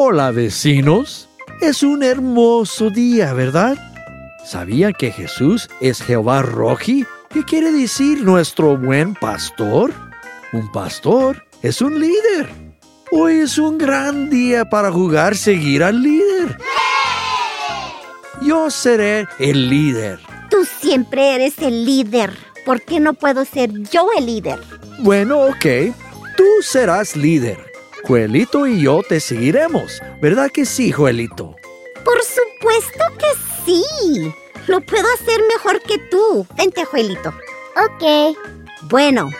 Hola vecinos, es un hermoso día, ¿verdad? ¿Sabían que Jesús es Jehová Roji? ¿Qué quiere decir nuestro buen pastor? Un pastor es un líder. Hoy es un gran día para jugar seguir al líder. Yo seré el líder. Tú siempre eres el líder. ¿Por qué no puedo ser yo el líder? Bueno, ok. Tú serás líder. Joelito y yo te seguiremos. ¿Verdad que sí, Joelito? Por supuesto que sí. Lo puedo hacer mejor que tú. Vente, Joelito. Ok. Bueno,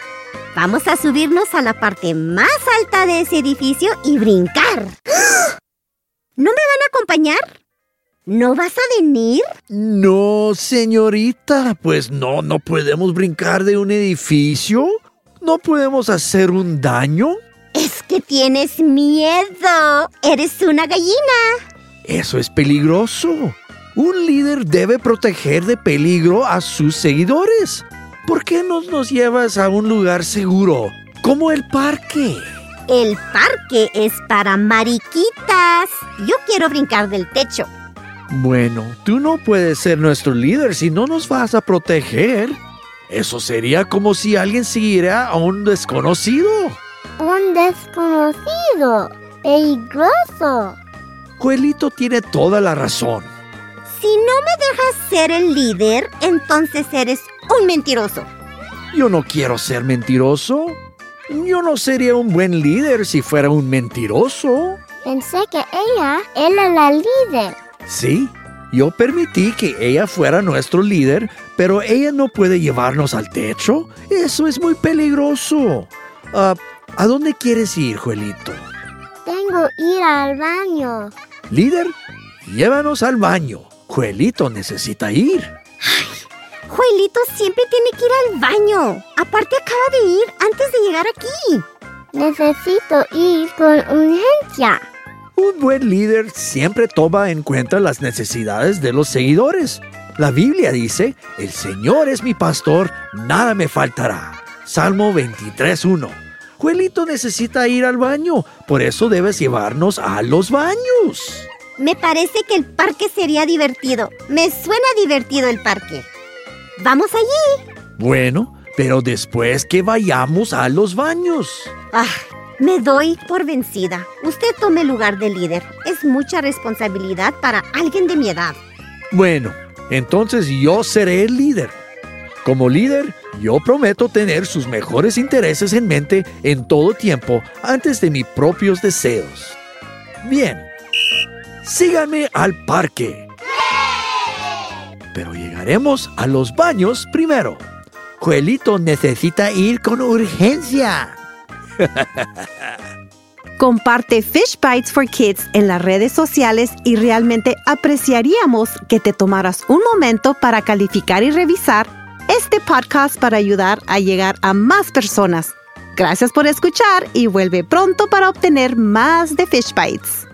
vamos a subirnos a la parte más alta de ese edificio y brincar. ¿No me van a acompañar? ¿No vas a venir? No, señorita. Pues no, no podemos brincar de un edificio. No podemos hacer un daño. Que tienes miedo. Eres una gallina. Eso es peligroso. Un líder debe proteger de peligro a sus seguidores. ¿Por qué no nos llevas a un lugar seguro, como el parque? El parque es para mariquitas. Yo quiero brincar del techo. Bueno, tú no puedes ser nuestro líder si no nos vas a proteger. Eso sería como si alguien siguiera a un desconocido. Un desconocido. Peligroso. Joelito tiene toda la razón. Si no me dejas ser el líder, entonces eres un mentiroso. Yo no quiero ser mentiroso. Yo no sería un buen líder si fuera un mentiroso. Pensé que ella era la líder. Sí, yo permití que ella fuera nuestro líder, pero ella no puede llevarnos al techo. Eso es muy peligroso. Ah, ¿A dónde quieres ir, Joelito? Tengo ir al baño. Líder, llévanos al baño. Joelito necesita ir. Joelito siempre tiene que ir al baño. Aparte acaba de ir antes de llegar aquí. Necesito ir con urgencia. Un buen líder siempre toma en cuenta las necesidades de los seguidores. La Biblia dice, el Señor es mi pastor, nada me faltará. Salmo 23.1. Juelito necesita ir al baño, por eso debes llevarnos a los baños. Me parece que el parque sería divertido. Me suena divertido el parque. Vamos allí. Bueno, pero después que vayamos a los baños. Ah, me doy por vencida. Usted tome el lugar de líder. Es mucha responsabilidad para alguien de mi edad. Bueno, entonces yo seré el líder. Como líder, yo prometo tener sus mejores intereses en mente en todo tiempo antes de mis propios deseos. Bien, síganme al parque. Pero llegaremos a los baños primero. Joelito necesita ir con urgencia. Comparte Fish Bites for Kids en las redes sociales y realmente apreciaríamos que te tomaras un momento para calificar y revisar este podcast para ayudar a llegar a más personas. Gracias por escuchar y vuelve pronto para obtener más de Fish Bites.